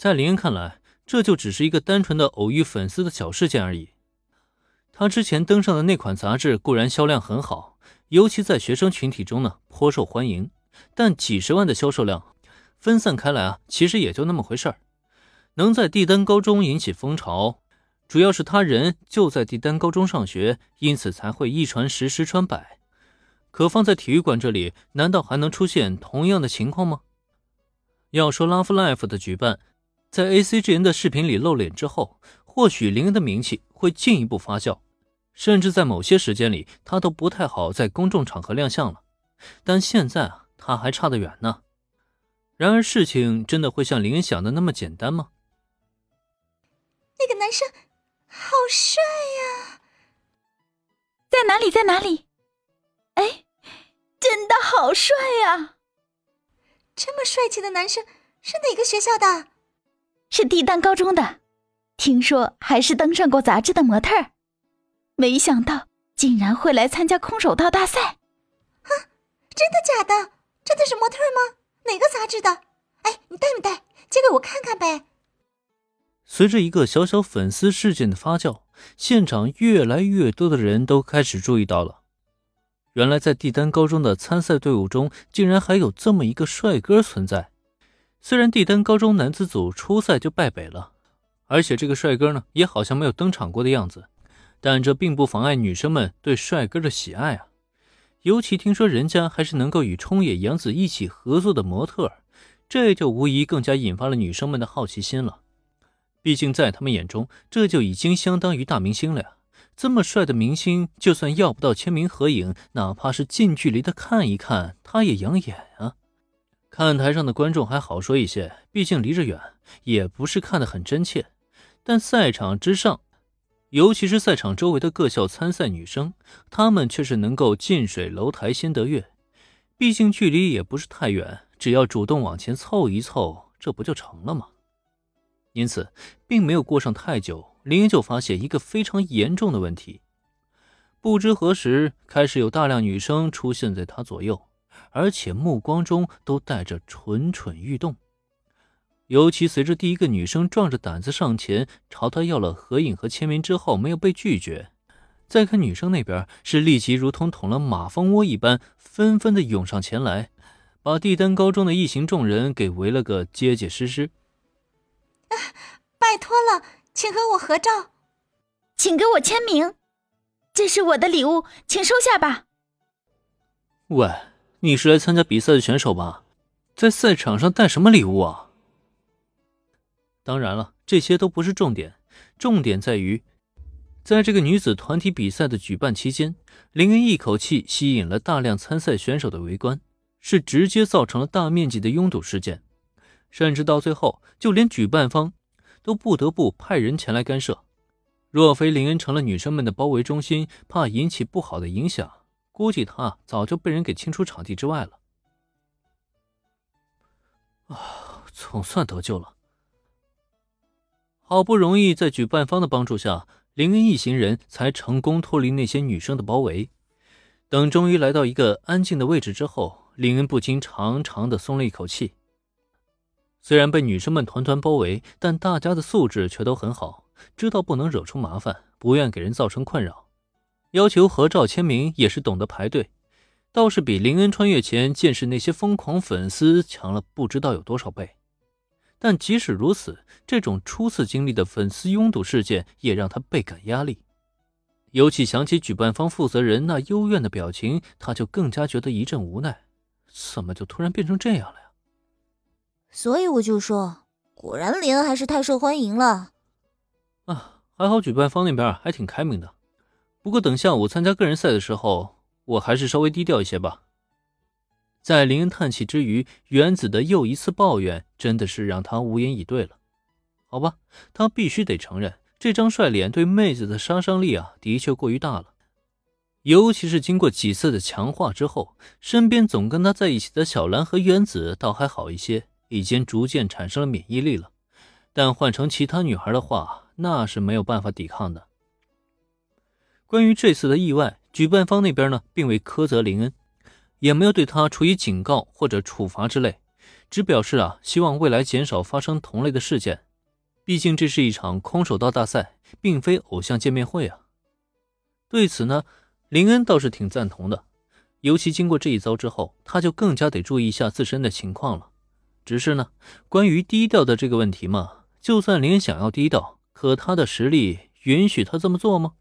在林恩看来，这就只是一个单纯的偶遇粉丝的小事件而已。他之前登上的那款杂志固然销量很好，尤其在学生群体中呢颇受欢迎，但几十万的销售量分散开来啊，其实也就那么回事儿。能在帝丹高中引起风潮，主要是他人就在帝丹高中上学，因此才会一传十，十传百。可放在体育馆这里，难道还能出现同样的情况吗？要说 Love Life 的举办，在 ACGN 的视频里露脸之后，或许林恩的名气会进一步发酵，甚至在某些时间里，他都不太好在公众场合亮相了。但现在啊，他还差得远呢。然而，事情真的会像林恩想的那么简单吗？那个男生好帅呀！在哪里？在哪里？哎，真的好帅呀！这么帅气的男生是哪个学校的？是帝丹高中的，听说还是登上过杂志的模特儿。没想到竟然会来参加空手道大赛！啊，真的假的？真的是模特吗？哪个杂志的？哎，你带没带？借给我看看呗。随着一个小小粉丝事件的发酵，现场越来越多的人都开始注意到了。原来，在帝丹高中的参赛队伍中，竟然还有这么一个帅哥存在。虽然帝丹高中男子组初赛就败北了，而且这个帅哥呢，也好像没有登场过的样子，但这并不妨碍女生们对帅哥的喜爱啊。尤其听说人家还是能够与冲野洋子一起合作的模特，这就无疑更加引发了女生们的好奇心了。毕竟在他们眼中，这就已经相当于大明星了呀！这么帅的明星，就算要不到签名合影，哪怕是近距离的看一看，他也养眼啊。看台上的观众还好说一些，毕竟离着远，也不是看得很真切。但赛场之上，尤其是赛场周围的各校参赛女生，她们却是能够近水楼台先得月。毕竟距离也不是太远，只要主动往前凑一凑，这不就成了吗？因此，并没有过上太久，林就发现一个非常严重的问题。不知何时开始，有大量女生出现在他左右，而且目光中都带着蠢蠢欲动。尤其随着第一个女生壮着胆子上前朝他要了合影和签名之后，没有被拒绝，再看女生那边是立即如同捅了马蜂窝一般，纷纷的涌上前来，把帝丹高中的一行众人给围了个结结实实。拜托了，请和我合照，请给我签名，这是我的礼物，请收下吧。喂，你是来参加比赛的选手吧？在赛场上带什么礼物啊？当然了，这些都不是重点，重点在于，在这个女子团体比赛的举办期间，林恩一口气吸引了大量参赛选手的围观，是直接造成了大面积的拥堵事件。甚至到最后，就连举办方都不得不派人前来干涉。若非林恩成了女生们的包围中心，怕引起不好的影响，估计他早就被人给清出场地之外了。啊，总算得救了！好不容易在举办方的帮助下，林恩一行人才成功脱离那些女生的包围。等终于来到一个安静的位置之后，林恩不禁长长的松了一口气。虽然被女生们团团包围，但大家的素质却都很好，知道不能惹出麻烦，不愿给人造成困扰。要求合照签名也是懂得排队，倒是比林恩穿越前见识那些疯狂粉丝强了不知道有多少倍。但即使如此，这种初次经历的粉丝拥堵事件也让他倍感压力。尤其想起举办方负责人那幽怨的表情，他就更加觉得一阵无奈。怎么就突然变成这样了呀？所以我就说，果然林恩还是太受欢迎了。啊，还好举办方那边还挺开明的。不过等下午参加个人赛的时候，我还是稍微低调一些吧。在林恩叹气之余，原子的又一次抱怨真的是让他无言以对了。好吧，他必须得承认，这张帅脸对妹子的杀伤力啊，的确过于大了。尤其是经过几次的强化之后，身边总跟他在一起的小兰和原子倒还好一些。已经逐渐产生了免疫力了，但换成其他女孩的话，那是没有办法抵抗的。关于这次的意外，举办方那边呢，并未苛责林恩，也没有对他处以警告或者处罚之类，只表示啊，希望未来减少发生同类的事件。毕竟这是一场空手道大赛，并非偶像见面会啊。对此呢，林恩倒是挺赞同的。尤其经过这一遭之后，他就更加得注意一下自身的情况了。只是呢，关于低调的这个问题嘛，就算林恩想要低调，可他的实力允许他这么做吗？